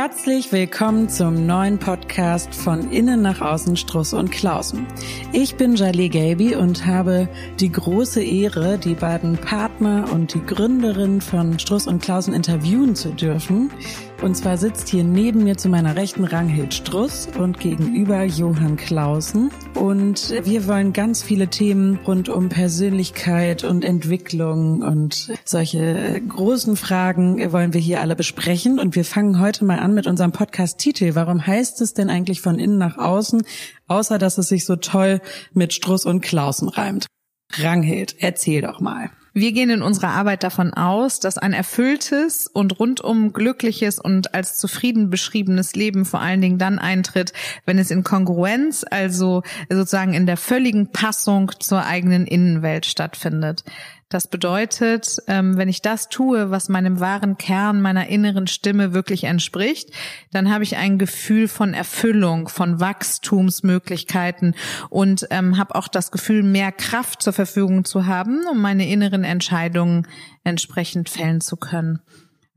Herzlich willkommen zum neuen Podcast von Innen nach Außen Struss und Klausen. Ich bin Jalé Gelbi und habe die große Ehre, die beiden Partner und die Gründerin von Struss und Klausen interviewen zu dürfen. Und zwar sitzt hier neben mir zu meiner rechten Ranghild Struss und gegenüber Johann Klausen. Und wir wollen ganz viele Themen rund um Persönlichkeit und Entwicklung und solche großen Fragen wollen wir hier alle besprechen. Und wir fangen heute mal an mit unserem Podcast-Titel. Warum heißt es denn eigentlich von innen nach außen, außer dass es sich so toll mit Struss und Klausen reimt? Ranghild, erzähl doch mal. Wir gehen in unserer Arbeit davon aus, dass ein erfülltes und rundum glückliches und als zufrieden beschriebenes Leben vor allen Dingen dann eintritt, wenn es in Kongruenz, also sozusagen in der völligen Passung zur eigenen Innenwelt stattfindet. Das bedeutet, ähm, wenn ich das tue, was meinem wahren Kern, meiner inneren Stimme wirklich entspricht, dann habe ich ein Gefühl von Erfüllung, von Wachstumsmöglichkeiten und ähm, habe auch das Gefühl, mehr Kraft zur Verfügung zu haben, um meine inneren Entscheidungen entsprechend fällen zu können.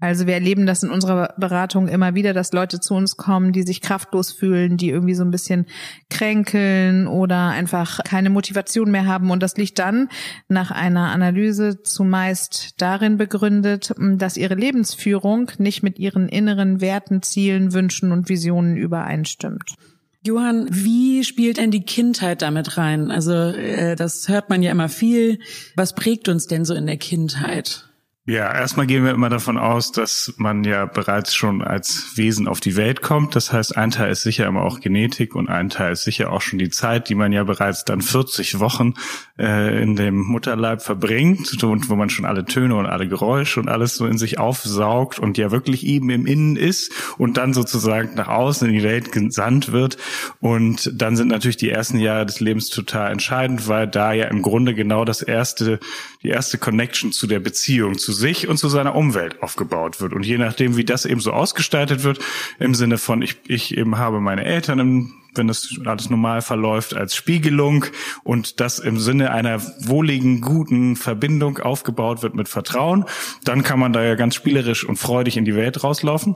Also wir erleben das in unserer Beratung immer wieder, dass Leute zu uns kommen, die sich kraftlos fühlen, die irgendwie so ein bisschen kränkeln oder einfach keine Motivation mehr haben. Und das liegt dann nach einer Analyse zumeist darin begründet, dass ihre Lebensführung nicht mit ihren inneren Werten, Zielen, Wünschen und Visionen übereinstimmt. Johann, wie spielt denn die Kindheit damit rein? Also äh, das hört man ja immer viel. Was prägt uns denn so in der Kindheit? Ja, erstmal gehen wir immer davon aus, dass man ja bereits schon als Wesen auf die Welt kommt. Das heißt, ein Teil ist sicher immer auch Genetik und ein Teil ist sicher auch schon die Zeit, die man ja bereits dann 40 Wochen äh, in dem Mutterleib verbringt und wo man schon alle Töne und alle Geräusche und alles so in sich aufsaugt und ja wirklich eben im Innen ist und dann sozusagen nach außen in die Welt gesandt wird. Und dann sind natürlich die ersten Jahre des Lebens total entscheidend, weil da ja im Grunde genau das erste, die erste Connection zu der Beziehung, zu sich und zu seiner Umwelt aufgebaut wird. Und je nachdem, wie das eben so ausgestaltet wird, im Sinne von, ich, ich eben habe meine Eltern im wenn das alles normal verläuft, als Spiegelung und das im Sinne einer wohligen, guten Verbindung aufgebaut wird mit Vertrauen, dann kann man da ja ganz spielerisch und freudig in die Welt rauslaufen.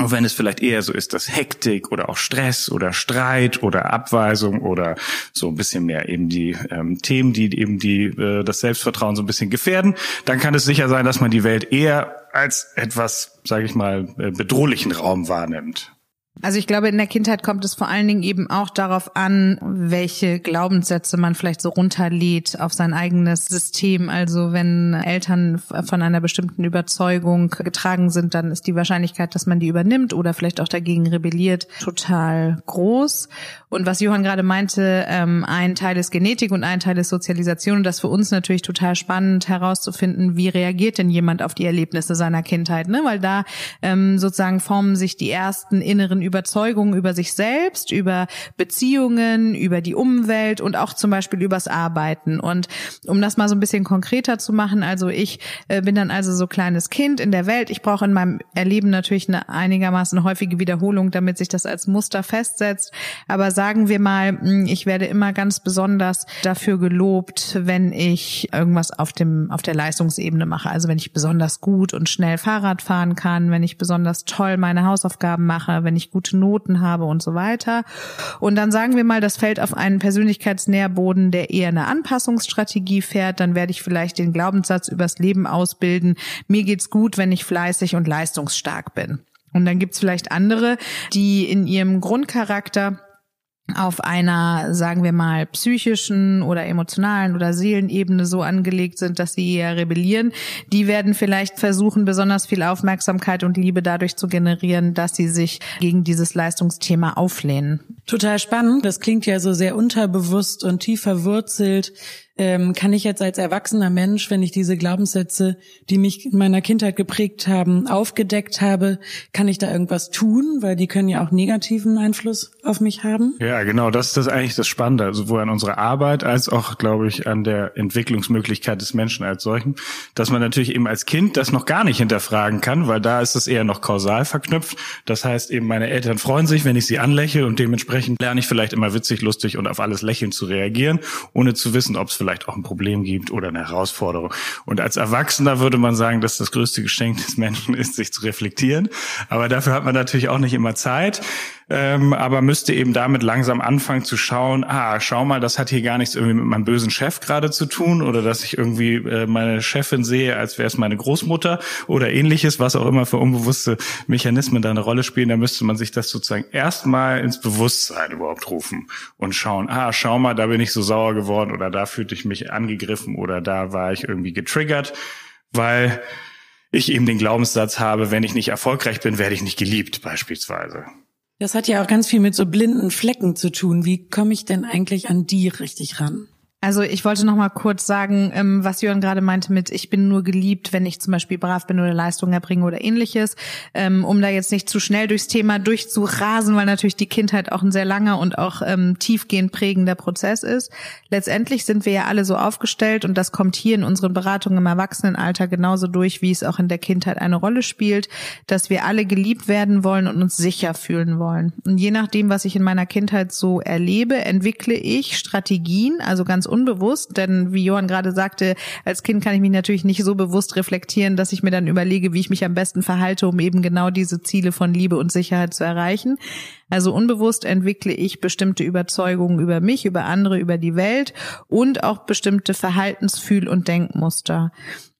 Und wenn es vielleicht eher so ist, dass Hektik oder auch Stress oder Streit oder Abweisung oder so ein bisschen mehr eben die ähm, Themen, die eben die äh, das Selbstvertrauen so ein bisschen gefährden, dann kann es sicher sein, dass man die Welt eher als etwas, sage ich mal, äh, bedrohlichen Raum wahrnimmt. Also ich glaube, in der Kindheit kommt es vor allen Dingen eben auch darauf an, welche Glaubenssätze man vielleicht so runterlädt auf sein eigenes System. Also wenn Eltern von einer bestimmten Überzeugung getragen sind, dann ist die Wahrscheinlichkeit, dass man die übernimmt oder vielleicht auch dagegen rebelliert, total groß. Und was Johann gerade meinte, ähm, ein Teil ist Genetik und ein Teil ist Sozialisation. Und das für uns natürlich total spannend herauszufinden, wie reagiert denn jemand auf die Erlebnisse seiner Kindheit, ne? Weil da ähm, sozusagen formen sich die ersten inneren Überzeugungen über sich selbst, über Beziehungen, über die Umwelt und auch zum Beispiel übers Arbeiten. Und um das mal so ein bisschen konkreter zu machen, also ich äh, bin dann also so kleines Kind in der Welt. Ich brauche in meinem Erleben natürlich eine einigermaßen häufige Wiederholung, damit sich das als Muster festsetzt. Aber sagen wir mal, hm, ich werde immer ganz besonders dafür gelobt, wenn ich irgendwas auf dem, auf der Leistungsebene mache. Also wenn ich besonders gut und schnell Fahrrad fahren kann, wenn ich besonders toll meine Hausaufgaben mache, wenn ich gute Noten habe und so weiter. Und dann sagen wir mal, das fällt auf einen Persönlichkeitsnährboden, der eher eine Anpassungsstrategie fährt, dann werde ich vielleicht den Glaubenssatz übers Leben ausbilden. Mir geht's gut, wenn ich fleißig und leistungsstark bin. Und dann gibt's vielleicht andere, die in ihrem Grundcharakter auf einer, sagen wir mal, psychischen oder emotionalen oder Seelenebene so angelegt sind, dass sie eher rebellieren, die werden vielleicht versuchen, besonders viel Aufmerksamkeit und Liebe dadurch zu generieren, dass sie sich gegen dieses Leistungsthema auflehnen. Total spannend. Das klingt ja so sehr unterbewusst und tief verwurzelt ähm, kann ich jetzt als erwachsener Mensch, wenn ich diese Glaubenssätze, die mich in meiner Kindheit geprägt haben, aufgedeckt habe, kann ich da irgendwas tun? Weil die können ja auch negativen Einfluss auf mich haben. Ja, genau, das ist das eigentlich das Spannende, sowohl an unserer Arbeit als auch, glaube ich, an der Entwicklungsmöglichkeit des Menschen als solchen, dass man natürlich eben als Kind das noch gar nicht hinterfragen kann, weil da ist es eher noch kausal verknüpft. Das heißt eben, meine Eltern freuen sich, wenn ich sie anlächle und dementsprechend sprechen, lerne ich vielleicht immer witzig, lustig und auf alles lächelnd zu reagieren, ohne zu wissen, ob es vielleicht auch ein Problem gibt oder eine Herausforderung. Und als Erwachsener würde man sagen, dass das größte Geschenk des Menschen ist, sich zu reflektieren. Aber dafür hat man natürlich auch nicht immer Zeit ähm, aber müsste eben damit langsam anfangen zu schauen, ah, schau mal, das hat hier gar nichts irgendwie mit meinem bösen Chef gerade zu tun oder dass ich irgendwie äh, meine Chefin sehe, als wäre es meine Großmutter oder ähnliches, was auch immer für unbewusste Mechanismen da eine Rolle spielen, da müsste man sich das sozusagen erstmal ins Bewusstsein überhaupt rufen und schauen, ah, schau mal, da bin ich so sauer geworden oder da fühlte ich mich angegriffen oder da war ich irgendwie getriggert, weil ich eben den Glaubenssatz habe, wenn ich nicht erfolgreich bin, werde ich nicht geliebt beispielsweise. Das hat ja auch ganz viel mit so blinden Flecken zu tun. Wie komme ich denn eigentlich an die richtig ran? Also ich wollte noch mal kurz sagen, ähm, was Jörn gerade meinte mit, ich bin nur geliebt, wenn ich zum Beispiel brav bin oder Leistung erbringe oder ähnliches, ähm, um da jetzt nicht zu schnell durchs Thema durchzurasen, weil natürlich die Kindheit auch ein sehr langer und auch ähm, tiefgehend prägender Prozess ist. Letztendlich sind wir ja alle so aufgestellt und das kommt hier in unseren Beratungen im Erwachsenenalter genauso durch, wie es auch in der Kindheit eine Rolle spielt, dass wir alle geliebt werden wollen und uns sicher fühlen wollen. Und je nachdem, was ich in meiner Kindheit so erlebe, entwickle ich Strategien, also ganz unbewusst, denn wie Johann gerade sagte, als Kind kann ich mich natürlich nicht so bewusst reflektieren, dass ich mir dann überlege, wie ich mich am besten verhalte, um eben genau diese Ziele von Liebe und Sicherheit zu erreichen. Also unbewusst entwickle ich bestimmte Überzeugungen über mich, über andere, über die Welt und auch bestimmte Verhaltensfühl- und Denkmuster.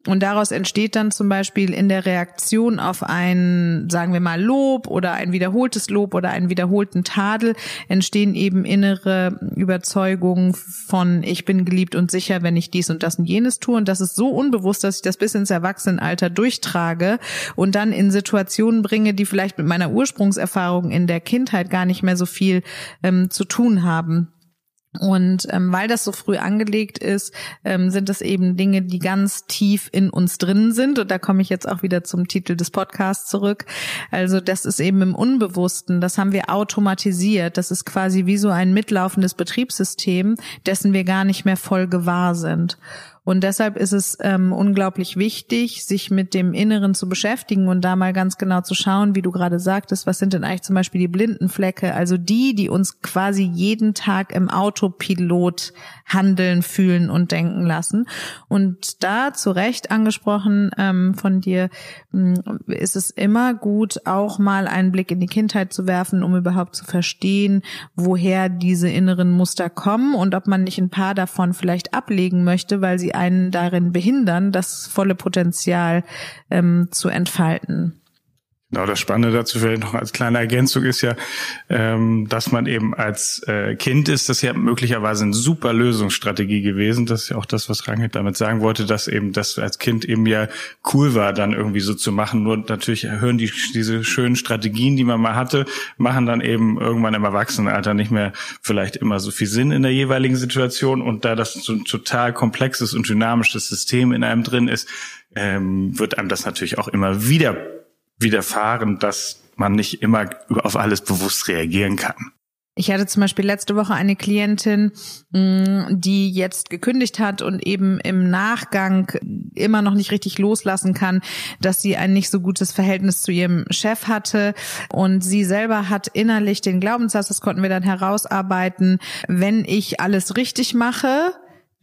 Und daraus entsteht dann zum Beispiel in der Reaktion auf ein, sagen wir mal, Lob oder ein wiederholtes Lob oder einen wiederholten Tadel entstehen eben innere Überzeugungen von, ich bin geliebt und sicher, wenn ich dies und das und jenes tue. Und das ist so unbewusst, dass ich das bis ins Erwachsenenalter durchtrage und dann in Situationen bringe, die vielleicht mit meiner Ursprungserfahrung in der Kindheit gar nicht mehr so viel ähm, zu tun haben. Und ähm, weil das so früh angelegt ist, ähm, sind das eben Dinge, die ganz tief in uns drin sind. Und da komme ich jetzt auch wieder zum Titel des Podcasts zurück. Also das ist eben im Unbewussten, das haben wir automatisiert. Das ist quasi wie so ein mitlaufendes Betriebssystem, dessen wir gar nicht mehr voll gewahr sind. Und deshalb ist es ähm, unglaublich wichtig, sich mit dem Inneren zu beschäftigen und da mal ganz genau zu schauen, wie du gerade sagtest, was sind denn eigentlich zum Beispiel die blinden Flecke, also die, die uns quasi jeden Tag im Autopilot handeln, fühlen und denken lassen. Und da zu Recht angesprochen ähm, von dir, ähm, ist es immer gut, auch mal einen Blick in die Kindheit zu werfen, um überhaupt zu verstehen, woher diese inneren Muster kommen und ob man nicht ein paar davon vielleicht ablegen möchte, weil sie einen darin behindern, das volle Potenzial ähm, zu entfalten. Genau, das Spannende dazu vielleicht noch als kleine Ergänzung ist ja, ähm, dass man eben als äh, Kind ist, das ja möglicherweise eine super Lösungsstrategie gewesen. Das ist ja auch das, was Rangit damit sagen wollte, dass eben das als Kind eben ja cool war, dann irgendwie so zu machen. Nur natürlich hören die diese schönen Strategien, die man mal hatte, machen dann eben irgendwann im Erwachsenenalter nicht mehr vielleicht immer so viel Sinn in der jeweiligen Situation. Und da das so ein total komplexes und dynamisches System in einem drin ist, ähm, wird einem das natürlich auch immer wieder widerfahren, dass man nicht immer auf alles bewusst reagieren kann. Ich hatte zum Beispiel letzte Woche eine Klientin, mm, die jetzt gekündigt hat und eben im Nachgang immer noch nicht richtig loslassen kann, dass sie ein nicht so gutes Verhältnis zu ihrem Chef hatte. Und sie selber hat innerlich den Glaubenssatz, das konnten wir dann herausarbeiten, wenn ich alles richtig mache,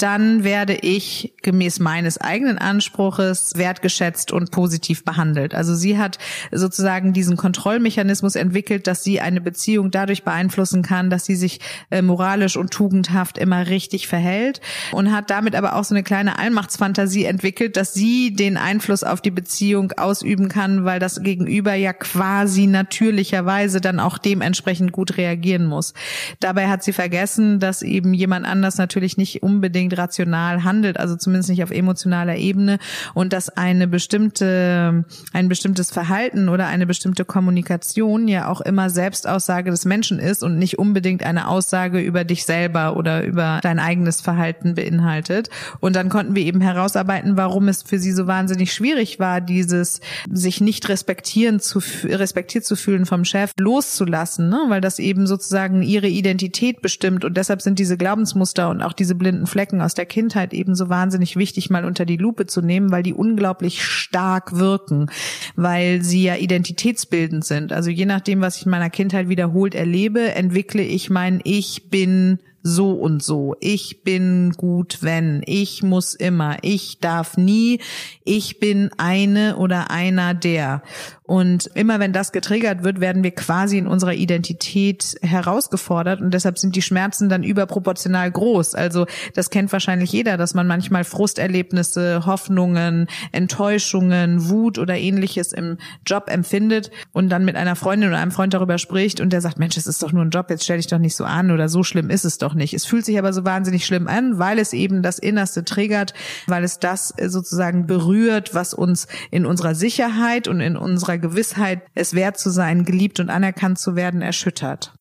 dann werde ich gemäß meines eigenen Anspruches wertgeschätzt und positiv behandelt. Also sie hat sozusagen diesen Kontrollmechanismus entwickelt, dass sie eine Beziehung dadurch beeinflussen kann, dass sie sich äh, moralisch und tugendhaft immer richtig verhält und hat damit aber auch so eine kleine Allmachtsfantasie entwickelt, dass sie den Einfluss auf die Beziehung ausüben kann, weil das Gegenüber ja quasi natürlicherweise dann auch dementsprechend gut reagieren muss. Dabei hat sie vergessen, dass eben jemand anders natürlich nicht unbedingt unbedingt rational handelt, also zumindest nicht auf emotionaler Ebene und dass eine bestimmte, ein bestimmtes Verhalten oder eine bestimmte Kommunikation ja auch immer Selbstaussage des Menschen ist und nicht unbedingt eine Aussage über dich selber oder über dein eigenes Verhalten beinhaltet. Und dann konnten wir eben herausarbeiten, warum es für sie so wahnsinnig schwierig war, dieses sich nicht respektieren zu, respektiert zu fühlen vom Chef loszulassen, ne? weil das eben sozusagen ihre Identität bestimmt und deshalb sind diese Glaubensmuster und auch diese blinden Flecken Folgen aus der Kindheit eben so wahnsinnig wichtig, mal unter die Lupe zu nehmen, weil die unglaublich stark wirken, weil sie ja identitätsbildend sind. Also je nachdem, was ich in meiner Kindheit wiederholt erlebe, entwickle ich mein Ich bin so und so. Ich bin gut, wenn. Ich muss immer. Ich darf nie. Ich bin eine oder einer der. Und immer wenn das getriggert wird, werden wir quasi in unserer Identität herausgefordert und deshalb sind die Schmerzen dann überproportional groß. Also das kennt wahrscheinlich jeder, dass man manchmal Frusterlebnisse, Hoffnungen, Enttäuschungen, Wut oder ähnliches im Job empfindet und dann mit einer Freundin oder einem Freund darüber spricht und der sagt, Mensch, es ist doch nur ein Job, jetzt stell dich doch nicht so an oder so schlimm ist es doch nicht. Es fühlt sich aber so wahnsinnig schlimm an, weil es eben das Innerste triggert, weil es das sozusagen berührt, was uns in unserer Sicherheit und in unserer Gewissheit, es wert zu sein, geliebt und anerkannt zu werden, erschüttert.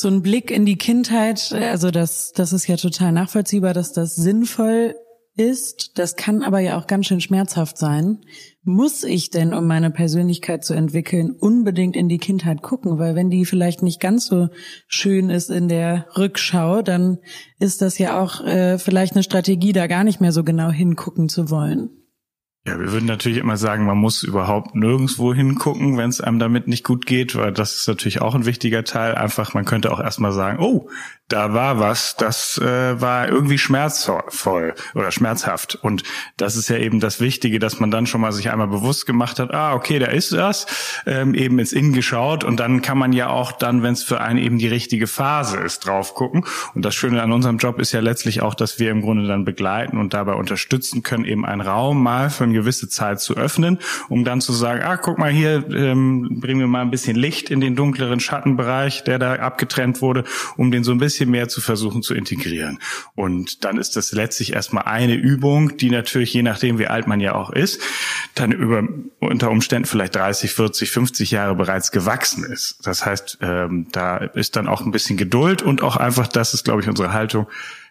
So ein Blick in die Kindheit, also das, das ist ja total nachvollziehbar, dass das sinnvoll ist. Das kann aber ja auch ganz schön schmerzhaft sein. Muss ich denn, um meine Persönlichkeit zu entwickeln, unbedingt in die Kindheit gucken? Weil wenn die vielleicht nicht ganz so schön ist in der Rückschau, dann ist das ja auch äh, vielleicht eine Strategie, da gar nicht mehr so genau hingucken zu wollen. Ja, wir würden natürlich immer sagen, man muss überhaupt nirgendwo hingucken, wenn es einem damit nicht gut geht, weil das ist natürlich auch ein wichtiger Teil. Einfach, man könnte auch erstmal sagen, oh, da war was, das äh, war irgendwie schmerzvoll oder schmerzhaft. Und das ist ja eben das Wichtige, dass man dann schon mal sich einmal bewusst gemacht hat, ah, okay, da ist das, ähm, eben ins Innen geschaut und dann kann man ja auch dann, wenn es für einen eben die richtige Phase ist, drauf gucken. Und das Schöne an unserem Job ist ja letztlich auch, dass wir im Grunde dann begleiten und dabei unterstützen können, eben einen Raum mal für eine gewisse Zeit zu öffnen, um dann zu sagen, ah, guck mal hier, ähm, bringen wir mal ein bisschen Licht in den dunkleren Schattenbereich, der da abgetrennt wurde, um den so ein bisschen mehr zu versuchen zu integrieren. Und dann ist das letztlich erstmal eine Übung, die natürlich, je nachdem wie alt man ja auch ist, dann über unter Umständen vielleicht 30, 40, 50 Jahre bereits gewachsen ist. Das heißt, ähm, da ist dann auch ein bisschen Geduld und auch einfach, das ist, glaube ich, unsere Haltung,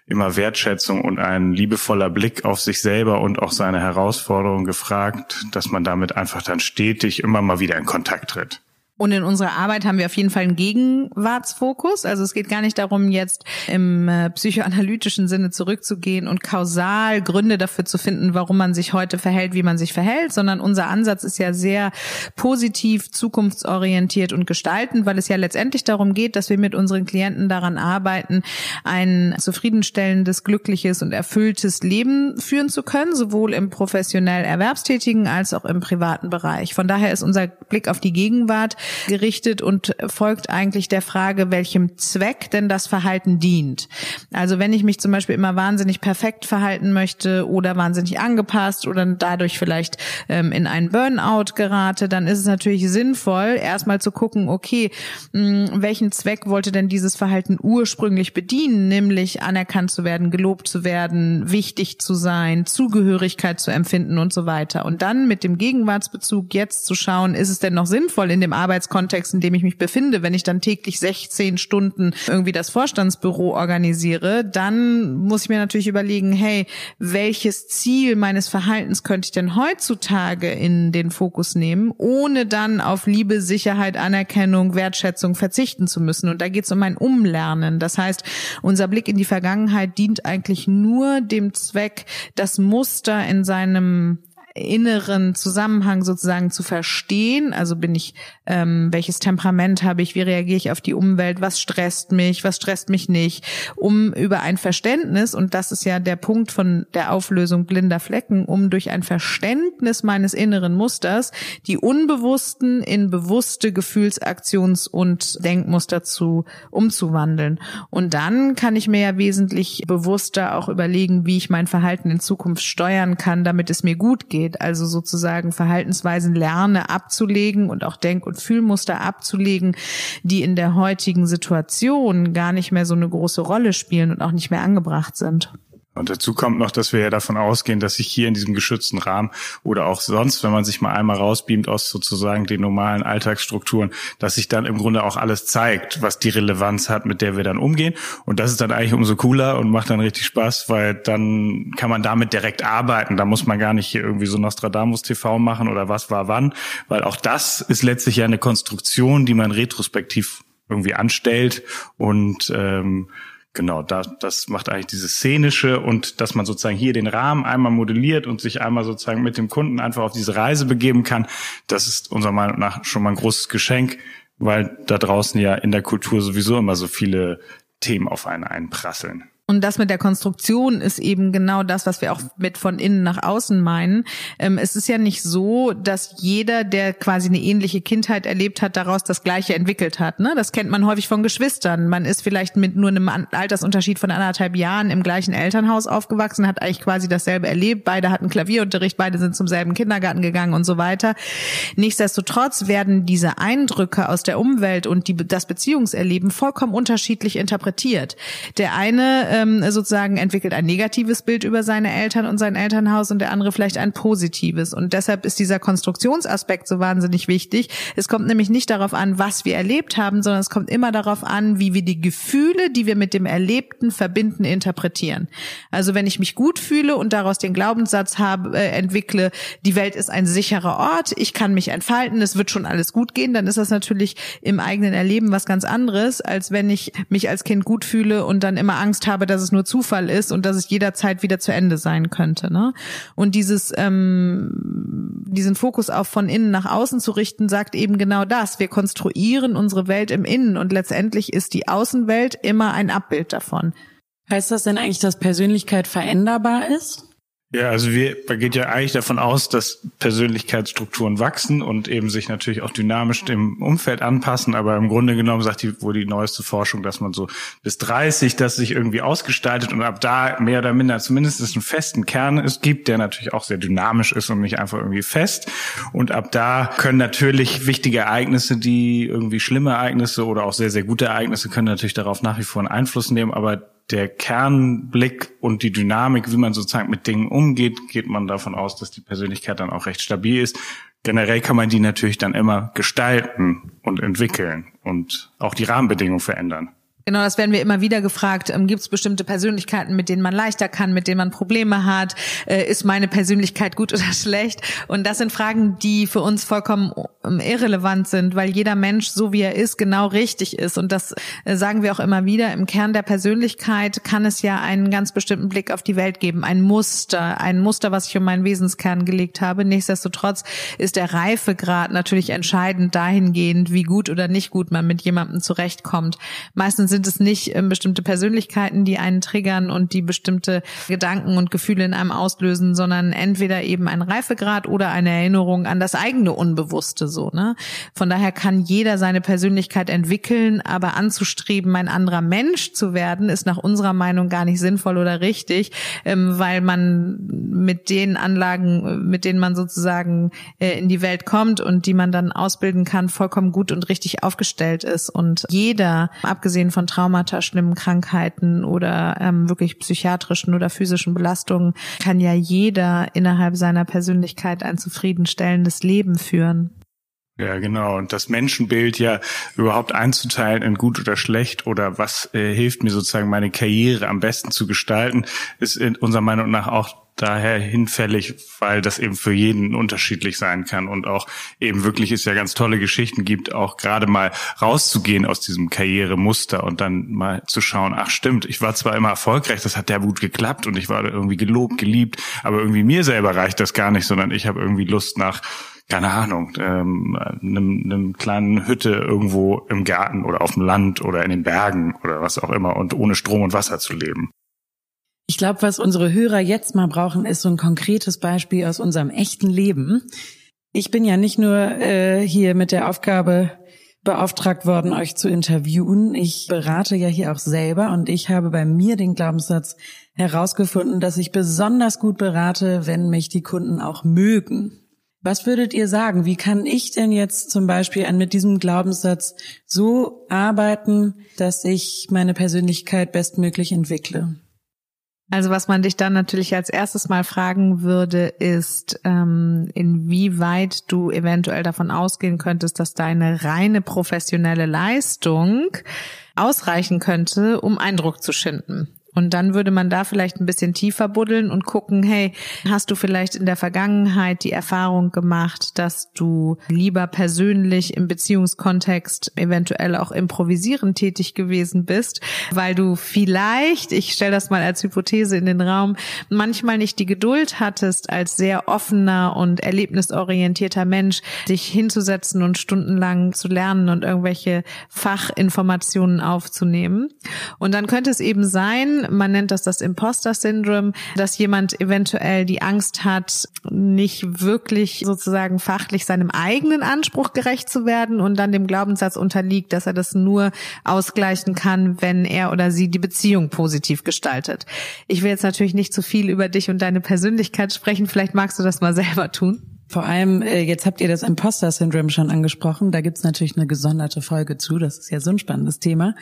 immer Wertschätzung und ein liebevoller Blick auf sich selber und auch seine Herausforderungen gefragt, dass man damit einfach dann stetig immer mal wieder in Kontakt tritt. Und in unserer Arbeit haben wir auf jeden Fall einen Gegenwartsfokus. Also es geht gar nicht darum, jetzt im äh, psychoanalytischen Sinne zurückzugehen und kausal Gründe dafür zu finden, warum man sich heute verhält, wie man sich verhält, sondern unser Ansatz ist ja sehr positiv, zukunftsorientiert und gestaltend, weil es ja letztendlich darum geht, dass wir mit unseren Klienten daran arbeiten, ein zufriedenstellendes, glückliches und erfülltes Leben führen zu können, sowohl im professionell Erwerbstätigen als auch im privaten Bereich. Von daher ist unser Blick auf die Gegenwart gerichtet und folgt eigentlich der Frage, welchem Zweck denn das Verhalten dient. Also wenn ich mich zum Beispiel immer wahnsinnig perfekt verhalten möchte oder wahnsinnig angepasst oder dadurch vielleicht ähm, in einen Burnout gerate, dann ist es natürlich sinnvoll, erstmal zu gucken, okay, mh, welchen Zweck wollte denn dieses Verhalten ursprünglich bedienen, nämlich anerkannt zu werden, gelobt zu werden, wichtig zu sein, Zugehörigkeit zu empfinden und so weiter. Und dann mit dem Gegenwartsbezug jetzt zu schauen, ist es denn noch sinnvoll in dem Arbeits Arbeitskontext, in dem ich mich befinde, wenn ich dann täglich 16 Stunden irgendwie das Vorstandsbüro organisiere, dann muss ich mir natürlich überlegen, hey, welches Ziel meines Verhaltens könnte ich denn heutzutage in den Fokus nehmen, ohne dann auf Liebe, Sicherheit, Anerkennung, Wertschätzung verzichten zu müssen. Und da geht es um ein Umlernen. Das heißt, unser Blick in die Vergangenheit dient eigentlich nur dem Zweck, das Muster in seinem inneren Zusammenhang sozusagen zu verstehen. Also bin ich, ähm, welches Temperament habe ich, wie reagiere ich auf die Umwelt, was stresst mich, was stresst mich nicht, um über ein Verständnis, und das ist ja der Punkt von der Auflösung blinder Flecken, um durch ein Verständnis meines inneren Musters die unbewussten in bewusste Gefühlsaktions- und Denkmuster zu umzuwandeln. Und dann kann ich mir ja wesentlich bewusster auch überlegen, wie ich mein Verhalten in Zukunft steuern kann, damit es mir gut geht geht, also sozusagen Verhaltensweisen lerne abzulegen und auch Denk- und Fühlmuster abzulegen, die in der heutigen Situation gar nicht mehr so eine große Rolle spielen und auch nicht mehr angebracht sind. Und dazu kommt noch, dass wir ja davon ausgehen, dass sich hier in diesem geschützten Rahmen oder auch sonst, wenn man sich mal einmal rausbeamt aus sozusagen den normalen Alltagsstrukturen, dass sich dann im Grunde auch alles zeigt, was die Relevanz hat, mit der wir dann umgehen. Und das ist dann eigentlich umso cooler und macht dann richtig Spaß, weil dann kann man damit direkt arbeiten. Da muss man gar nicht hier irgendwie so Nostradamus TV machen oder was war wann, weil auch das ist letztlich ja eine Konstruktion, die man retrospektiv irgendwie anstellt und ähm, genau, da, das macht eigentlich dieses Szenische und dass man sozusagen hier den Rahmen einmal modelliert und sich einmal sozusagen mit dem Kunden einfach auf diese Reise begeben kann, das ist unserer Meinung nach schon mal ein großes Geschenk, weil da draußen ja in der Kultur sowieso immer so viele Themen auf einen einprasseln. Und das mit der Konstruktion ist eben genau das, was wir auch mit von innen nach außen meinen. Ähm, es ist ja nicht so, dass jeder, der quasi eine ähnliche Kindheit erlebt hat, daraus das Gleiche entwickelt hat. Ne? Das kennt man häufig von Geschwistern. Man ist vielleicht mit nur einem Altersunterschied von anderthalb Jahren im gleichen Elternhaus aufgewachsen, hat eigentlich quasi dasselbe erlebt. Beide hatten Klavierunterricht, beide sind zum selben Kindergarten gegangen und so weiter. Nichtsdestotrotz werden diese Eindrücke aus der Umwelt und die, das Beziehungserleben vollkommen unterschiedlich interpretiert. Der eine ähm, sozusagen entwickelt ein negatives Bild über seine Eltern und sein Elternhaus und der andere vielleicht ein positives. Und deshalb ist dieser Konstruktionsaspekt so wahnsinnig wichtig. Es kommt nämlich nicht darauf an, was wir erlebt haben, sondern es kommt immer darauf an, wie wir die Gefühle, die wir mit dem Erlebten verbinden, interpretieren. Also wenn ich mich gut fühle und daraus den Glaubenssatz habe, äh, entwickle, die Welt ist ein sicherer Ort, ich kann mich entfalten, es wird schon alles gut gehen, dann ist das natürlich im eigenen Erleben was ganz anderes, als wenn ich mich als Kind gut fühle und dann immer Angst habe, dass es nur Zufall ist und dass es jederzeit wieder zu Ende sein könnte. Ne? Und dieses, ähm, diesen Fokus auf von innen nach außen zu richten, sagt eben genau das. Wir konstruieren unsere Welt im Innen und letztendlich ist die Außenwelt immer ein Abbild davon. Heißt das denn eigentlich, dass Persönlichkeit veränderbar ist? Ja, also wir, man geht ja eigentlich davon aus, dass Persönlichkeitsstrukturen wachsen und eben sich natürlich auch dynamisch dem Umfeld anpassen. Aber im Grunde genommen sagt die wohl die neueste Forschung, dass man so bis 30 das sich irgendwie ausgestaltet und ab da mehr oder minder zumindest einen festen Kern es gibt, der natürlich auch sehr dynamisch ist und nicht einfach irgendwie fest. Und ab da können natürlich wichtige Ereignisse, die irgendwie schlimme Ereignisse oder auch sehr, sehr gute Ereignisse können natürlich darauf nach wie vor einen Einfluss nehmen. Aber der Kernblick und die Dynamik, wie man sozusagen mit Dingen umgeht, geht man davon aus, dass die Persönlichkeit dann auch recht stabil ist. Generell kann man die natürlich dann immer gestalten und entwickeln und auch die Rahmenbedingungen verändern. Genau, das werden wir immer wieder gefragt. Ähm, Gibt es bestimmte Persönlichkeiten, mit denen man leichter kann, mit denen man Probleme hat? Äh, ist meine Persönlichkeit gut oder schlecht? Und das sind Fragen, die für uns vollkommen ähm, irrelevant sind, weil jeder Mensch, so wie er ist, genau richtig ist. Und das äh, sagen wir auch immer wieder. Im Kern der Persönlichkeit kann es ja einen ganz bestimmten Blick auf die Welt geben. Ein Muster, ein Muster, was ich um meinen Wesenskern gelegt habe. Nichtsdestotrotz ist der Reifegrad natürlich entscheidend dahingehend, wie gut oder nicht gut man mit jemandem zurechtkommt. Meistens sind es nicht äh, bestimmte Persönlichkeiten, die einen triggern und die bestimmte Gedanken und Gefühle in einem auslösen, sondern entweder eben ein Reifegrad oder eine Erinnerung an das eigene Unbewusste so, ne? Von daher kann jeder seine Persönlichkeit entwickeln, aber anzustreben, ein anderer Mensch zu werden, ist nach unserer Meinung gar nicht sinnvoll oder richtig, ähm, weil man mit den Anlagen, mit denen man sozusagen äh, in die Welt kommt und die man dann ausbilden kann, vollkommen gut und richtig aufgestellt ist und jeder, abgesehen von Traumata, schlimmen Krankheiten oder ähm, wirklich psychiatrischen oder physischen Belastungen, kann ja jeder innerhalb seiner Persönlichkeit ein zufriedenstellendes Leben führen. Ja, genau. Und das Menschenbild ja überhaupt einzuteilen in gut oder schlecht oder was äh, hilft mir sozusagen meine Karriere am besten zu gestalten, ist in unserer Meinung nach auch daher hinfällig, weil das eben für jeden unterschiedlich sein kann und auch eben wirklich es ja ganz tolle Geschichten gibt, auch gerade mal rauszugehen aus diesem Karrieremuster und dann mal zu schauen, ach stimmt, ich war zwar immer erfolgreich, das hat ja gut geklappt und ich war irgendwie gelobt, geliebt, aber irgendwie mir selber reicht das gar nicht, sondern ich habe irgendwie Lust nach keine Ahnung, ähm, einem, einem kleinen Hütte irgendwo im Garten oder auf dem Land oder in den Bergen oder was auch immer und ohne Strom und Wasser zu leben. Ich glaube, was unsere Hörer jetzt mal brauchen, ist so ein konkretes Beispiel aus unserem echten Leben. Ich bin ja nicht nur äh, hier mit der Aufgabe beauftragt worden, euch zu interviewen. Ich berate ja hier auch selber und ich habe bei mir den Glaubenssatz herausgefunden, dass ich besonders gut berate, wenn mich die Kunden auch mögen. Was würdet ihr sagen? Wie kann ich denn jetzt zum Beispiel mit diesem Glaubenssatz so arbeiten, dass ich meine Persönlichkeit bestmöglich entwickle? Also was man dich dann natürlich als erstes mal fragen würde, ist, ähm, inwieweit du eventuell davon ausgehen könntest, dass deine reine professionelle Leistung ausreichen könnte, um Eindruck zu schinden. Und dann würde man da vielleicht ein bisschen tiefer buddeln und gucken, hey, hast du vielleicht in der Vergangenheit die Erfahrung gemacht, dass du lieber persönlich im Beziehungskontext eventuell auch improvisierend tätig gewesen bist, weil du vielleicht, ich stelle das mal als Hypothese in den Raum, manchmal nicht die Geduld hattest, als sehr offener und erlebnisorientierter Mensch, dich hinzusetzen und stundenlang zu lernen und irgendwelche Fachinformationen aufzunehmen. Und dann könnte es eben sein, man nennt das das Imposter-Syndrom, dass jemand eventuell die Angst hat, nicht wirklich sozusagen fachlich seinem eigenen Anspruch gerecht zu werden und dann dem Glaubenssatz unterliegt, dass er das nur ausgleichen kann, wenn er oder sie die Beziehung positiv gestaltet. Ich will jetzt natürlich nicht zu viel über dich und deine Persönlichkeit sprechen. Vielleicht magst du das mal selber tun. Vor allem, äh, jetzt habt ihr das Imposter-Syndrom schon angesprochen. Da gibt's natürlich eine gesonderte Folge zu. Das ist ja so ein spannendes Thema.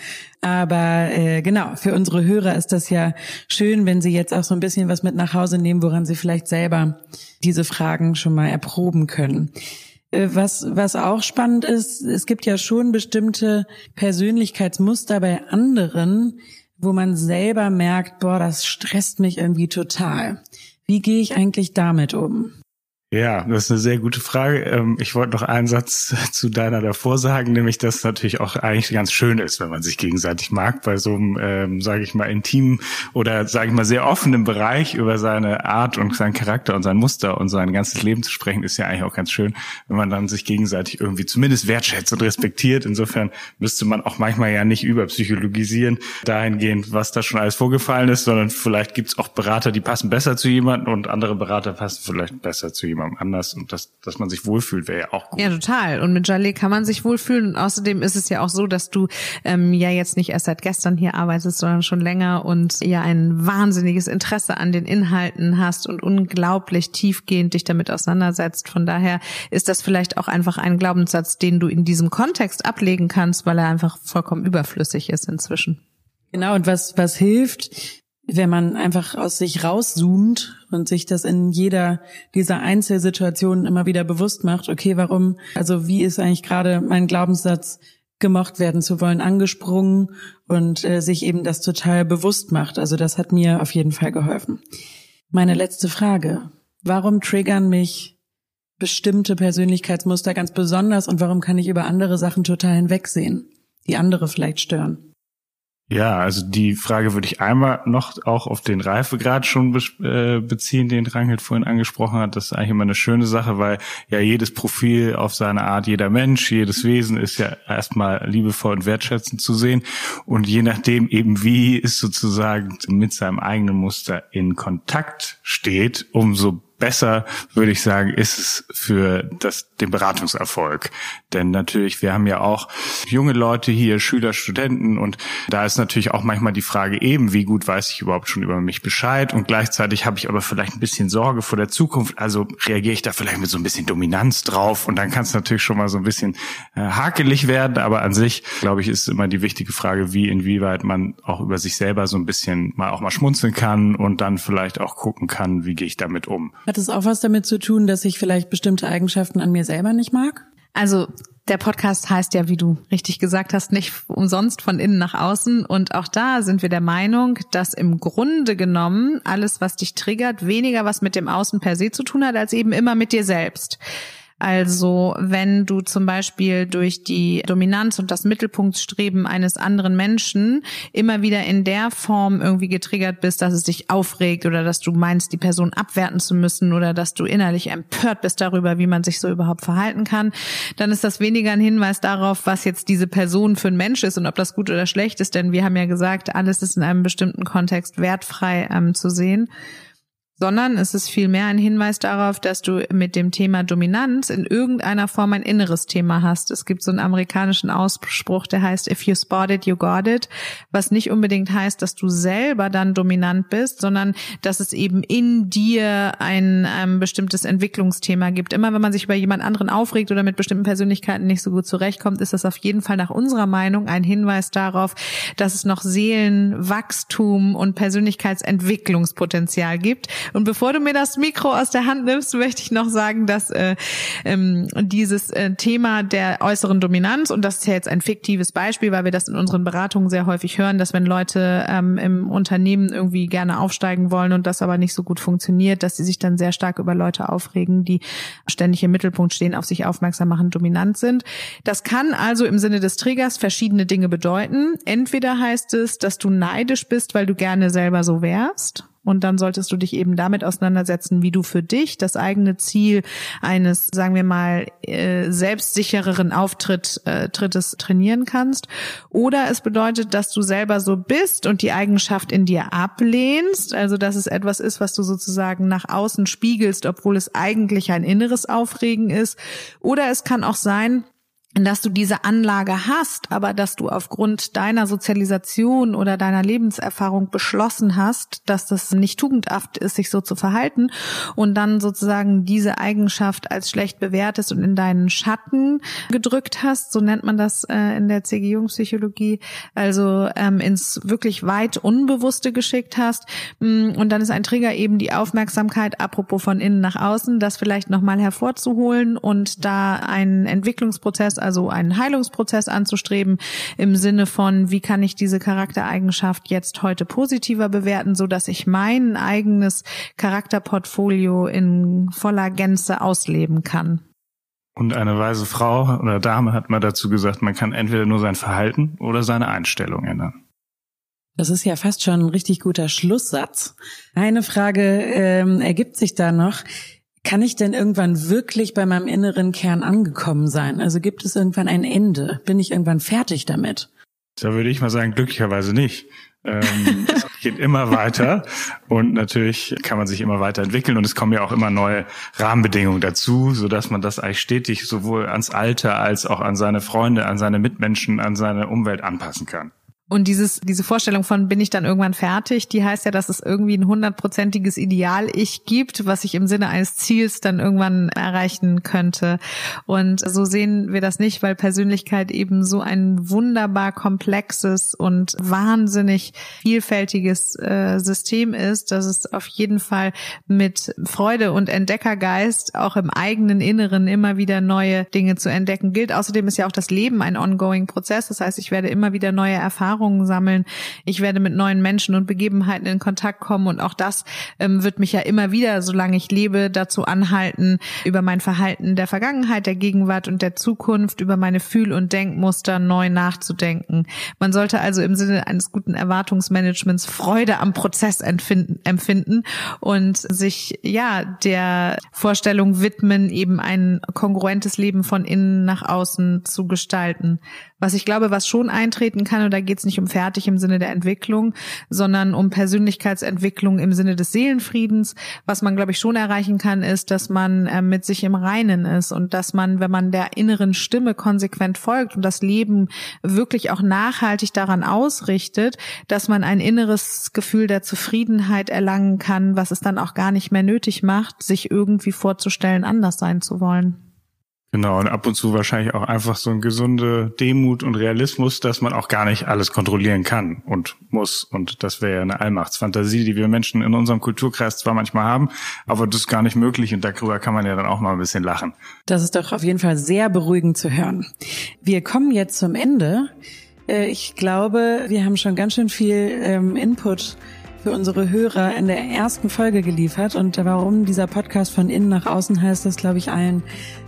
Aber äh, genau, für unsere Hörer ist das ja schön, wenn sie jetzt auch so ein bisschen was mit nach Hause nehmen, woran sie vielleicht selber diese Fragen schon mal erproben können. Äh, was, was auch spannend ist, es gibt ja schon bestimmte Persönlichkeitsmuster bei anderen, wo man selber merkt, boah, das stresst mich irgendwie total. Wie gehe ich eigentlich damit um? Ja, das ist eine sehr gute Frage. Ähm, ich wollte noch einen Satz zu deiner davor sagen, nämlich, dass natürlich auch eigentlich ganz schön ist, wenn man sich gegenseitig mag. Bei so einem, ähm, sage ich mal, intimen oder sage ich mal sehr offenen Bereich über seine Art und seinen Charakter und sein Muster und sein ganzes Leben zu sprechen, ist ja eigentlich auch ganz schön, wenn man dann sich gegenseitig irgendwie zumindest wertschätzt und respektiert. Insofern müsste man auch manchmal ja nicht überpsychologisieren dahingehend, was da schon alles vorgefallen ist, sondern vielleicht gibt es auch Berater, die passen besser zu jemandem und andere Berater passen vielleicht besser zu jemandem jemandem anders und dass, dass man sich wohlfühlt, wäre ja auch gut. Ja, total. Und mit Jaleh kann man sich wohlfühlen. Und außerdem ist es ja auch so, dass du ähm, ja jetzt nicht erst seit gestern hier arbeitest, sondern schon länger und ja ein wahnsinniges Interesse an den Inhalten hast und unglaublich tiefgehend dich damit auseinandersetzt. Von daher ist das vielleicht auch einfach ein Glaubenssatz, den du in diesem Kontext ablegen kannst, weil er einfach vollkommen überflüssig ist inzwischen. Genau, und was, was hilft, wenn man einfach aus sich rauszoomt und sich das in jeder dieser Einzelsituationen immer wieder bewusst macht, okay, warum, also wie ist eigentlich gerade mein Glaubenssatz, gemocht werden zu wollen, angesprungen und äh, sich eben das total bewusst macht. Also das hat mir auf jeden Fall geholfen. Meine letzte Frage. Warum triggern mich bestimmte Persönlichkeitsmuster ganz besonders und warum kann ich über andere Sachen total hinwegsehen, die andere vielleicht stören? Ja, also die Frage würde ich einmal noch auch auf den Reifegrad schon äh, beziehen, den Rangelt vorhin angesprochen hat. Das ist eigentlich immer eine schöne Sache, weil ja jedes Profil auf seine Art, jeder Mensch, jedes Wesen ist ja erstmal liebevoll und wertschätzend zu sehen. Und je nachdem eben wie es sozusagen mit seinem eigenen Muster in Kontakt steht, umso besser, würde ich sagen, ist es für das, den Beratungserfolg. Denn natürlich, wir haben ja auch junge Leute hier, Schüler, Studenten. Und da ist natürlich auch manchmal die Frage eben, wie gut weiß ich überhaupt schon über mich Bescheid? Und gleichzeitig habe ich aber vielleicht ein bisschen Sorge vor der Zukunft, also reagiere ich da vielleicht mit so ein bisschen Dominanz drauf? Und dann kann es natürlich schon mal so ein bisschen äh, hakelig werden, aber an sich, glaube ich, ist immer die wichtige Frage, wie inwieweit man auch über sich selber so ein bisschen mal auch mal schmunzeln kann und dann vielleicht auch gucken kann, wie gehe ich damit um. Hat es auch was damit zu tun, dass ich vielleicht bestimmte Eigenschaften an mir selber nicht mag? Also der Podcast heißt ja, wie du richtig gesagt hast, nicht umsonst von innen nach außen. Und auch da sind wir der Meinung, dass im Grunde genommen alles, was dich triggert, weniger was mit dem Außen per se zu tun hat, als eben immer mit dir selbst. Also wenn du zum Beispiel durch die Dominanz und das Mittelpunktstreben eines anderen Menschen immer wieder in der Form irgendwie getriggert bist, dass es dich aufregt oder dass du meinst, die Person abwerten zu müssen oder dass du innerlich empört bist darüber, wie man sich so überhaupt verhalten kann, dann ist das weniger ein Hinweis darauf, was jetzt diese Person für ein Mensch ist und ob das gut oder schlecht ist, denn wir haben ja gesagt, alles ist in einem bestimmten Kontext wertfrei ähm, zu sehen sondern es ist vielmehr ein Hinweis darauf, dass du mit dem Thema Dominanz in irgendeiner Form ein inneres Thema hast. Es gibt so einen amerikanischen Ausspruch, der heißt, if you spot it, you got it, was nicht unbedingt heißt, dass du selber dann dominant bist, sondern dass es eben in dir ein, ein ähm, bestimmtes Entwicklungsthema gibt. Immer wenn man sich über jemand anderen aufregt oder mit bestimmten Persönlichkeiten nicht so gut zurechtkommt, ist das auf jeden Fall nach unserer Meinung ein Hinweis darauf, dass es noch Seelenwachstum und Persönlichkeitsentwicklungspotenzial gibt Und bevor du mir das Mikro aus der Hand nimmst, möchte ich noch sagen, dass äh, ähm, dieses äh, Thema der äußeren Dominanz, und das ist ja jetzt ein fiktives Beispiel, weil wir das in unseren Beratungen sehr häufig hören, dass wenn Leute ähm, im Unternehmen irgendwie gerne aufsteigen wollen und das aber nicht so gut funktioniert, dass sie sich dann sehr stark über Leute aufregen, die ständig im Mittelpunkt stehen, auf sich aufmerksam machen, dominant sind. Das kann also im Sinne des Triggers verschiedene Dinge bedeuten. Entweder heißt es, dass du neidisch bist, weil du gerne selber so wärst und dann solltest du dich eben damit auseinandersetzen, wie du für dich das eigene Ziel eines, sagen wir mal, äh, selbstsichereren Auftritt, äh, Trittes trainieren kannst. Oder es bedeutet, dass du selber so bist und die Eigenschaft in dir ablehnst. Also, dass es etwas ist, was du sozusagen nach außen spiegelst, obwohl es eigentlich ein inneres Aufregen ist. Oder es kann auch sein, dass du diese Anlage hast, aber dass du aufgrund deiner Sozialisation oder deiner Lebenserfahrung beschlossen hast, dass das nicht tugendhaft ist, sich so zu verhalten und dann sozusagen diese Eigenschaft als schlecht bewertest und in deinen Schatten gedrückt hast, so nennt man das äh, in der CG-Jungpsychologie, also ähm, ins wirklich weit Unbewusste geschickt hast. Mm, und dann ist ein Trigger eben die Aufmerksamkeit, apropos von innen nach außen, das vielleicht nochmal hervorzuholen und da einen Entwicklungsprozess also einen Heilungsprozess anzustreben im Sinne von, wie kann ich diese Charaktereigenschaft jetzt heute positiver bewerten, so dass ich mein eigenes Charakterportfolio in voller Gänze ausleben kann. Und eine weise Frau oder Dame hat mal dazu gesagt, man kann entweder nur sein Verhalten oder seine Einstellung ändern. Das ist ja fast schon ein richtig guter Schlusssatz. Eine Frage ähm, ergibt sich da noch. Kann ich denn irgendwann wirklich bei meinem inneren Kern angekommen sein? Also gibt es irgendwann ein Ende? Bin ich irgendwann fertig damit? Da würde ich mal sagen, glücklicherweise nicht. ähm, es geht immer weiter und natürlich kann man sich immer weiterentwickeln und es kommen ja auch immer neue Rahmenbedingungen dazu, so dass man das eigentlich stetig sowohl ans Alter als auch an seine Freunde, an seine Mitmenschen, an seine Umwelt anpassen kann. Und dieses, diese Vorstellung von bin ich dann irgendwann fertig, die heißt ja, dass es irgendwie ein hundertprozentiges Ideal-Ich gibt, was ich im Sinne eines Ziels dann irgendwann erreichen könnte. Und so sehen wir das nicht, weil Persönlichkeit eben so ein wunderbar komplexes und wahnsinnig vielfältiges äh, System ist, dass es auf jeden Fall mit Freude und Entdeckergeist auch im eigenen Inneren immer wieder neue Dinge zu entdecken gilt. Außerdem ist ja auch das Leben ein ongoing Prozess. Das heißt, ich werde immer wieder neue Erfahrungen Erfahrungen sammeln. Ich werde mit neuen Menschen und Begebenheiten in Kontakt kommen und auch das ähm, wird mich ja immer wieder, solange ich lebe, dazu anhalten, über mein Verhalten der Vergangenheit, der Gegenwart und der Zukunft, über meine Fühl- und Denkmuster neu nachzudenken. Man sollte also im Sinne eines guten Erwartungsmanagements Freude am Prozess empfinden und sich ja der Vorstellung widmen, eben ein kongruentes Leben von innen nach außen zu gestalten. Was ich glaube, was schon eintreten kann, und da geht es nicht um fertig im Sinne der Entwicklung, sondern um Persönlichkeitsentwicklung im Sinne des Seelenfriedens. Was man, glaube ich, schon erreichen kann, ist, dass man äh, mit sich im Reinen ist und dass man, wenn man der inneren Stimme konsequent folgt und das Leben wirklich auch nachhaltig daran ausrichtet, dass man ein inneres Gefühl der Zufriedenheit erlangen kann, was es dann auch gar nicht mehr nötig macht, sich irgendwie vorzustellen, anders sein zu wollen. Genau, und ab und zu wahrscheinlich auch einfach so ein gesunde Demut und Realismus, dass man auch gar nicht alles kontrollieren kann und muss. Und das wäre ja eine Allmachtsfantasie, die wir Menschen in unserem Kulturkreis zwar manchmal haben, aber das ist gar nicht möglich und darüber kann man ja dann auch mal ein bisschen lachen. Das ist doch auf jeden Fall sehr beruhigend zu hören. Wir kommen jetzt zum Ende. Äh, ich glaube, wir haben schon ganz schön viel ähm, Input für unsere Hörer in der ersten Folge geliefert. Und warum dieser Podcast von innen nach außen heißt, das glaube ich allen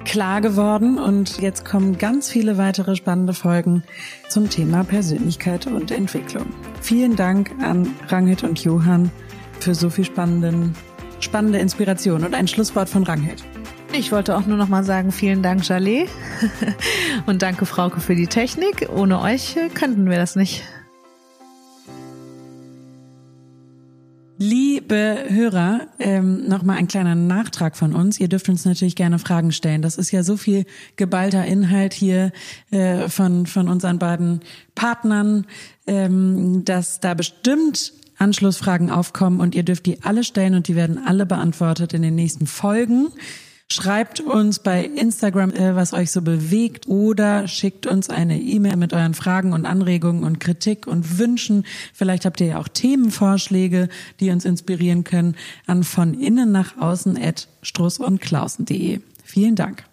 klar geworden. Und jetzt kommen ganz viele weitere spannende Folgen zum Thema Persönlichkeit und Entwicklung. Vielen Dank an Rangit und Johann für so viel spannenden, spannende Inspiration und ein Schlusswort von Rangit. Ich wollte auch nur noch mal sagen, vielen Dank, Jalé. Und danke, Frauke, für die Technik. Ohne euch könnten wir das nicht. Liebe Hörer, ähm, nochmal ein kleiner Nachtrag von uns. Ihr dürft uns natürlich gerne Fragen stellen. Das ist ja so viel geballter Inhalt hier äh, von, von unseren beiden Partnern, ähm, dass da bestimmt Anschlussfragen aufkommen und ihr dürft die alle stellen und die werden alle beantwortet in den nächsten Folgen. Schreibt uns bei Instagram, äh, was euch so bewegt oder schickt uns eine E-Mail mit euren Fragen und Anregungen und Kritik und Wünschen. Vielleicht habt ihr ja auch Themenvorschläge, die uns inspirieren können an von innen nach außen at struss und klausen.de. Vielen Dank.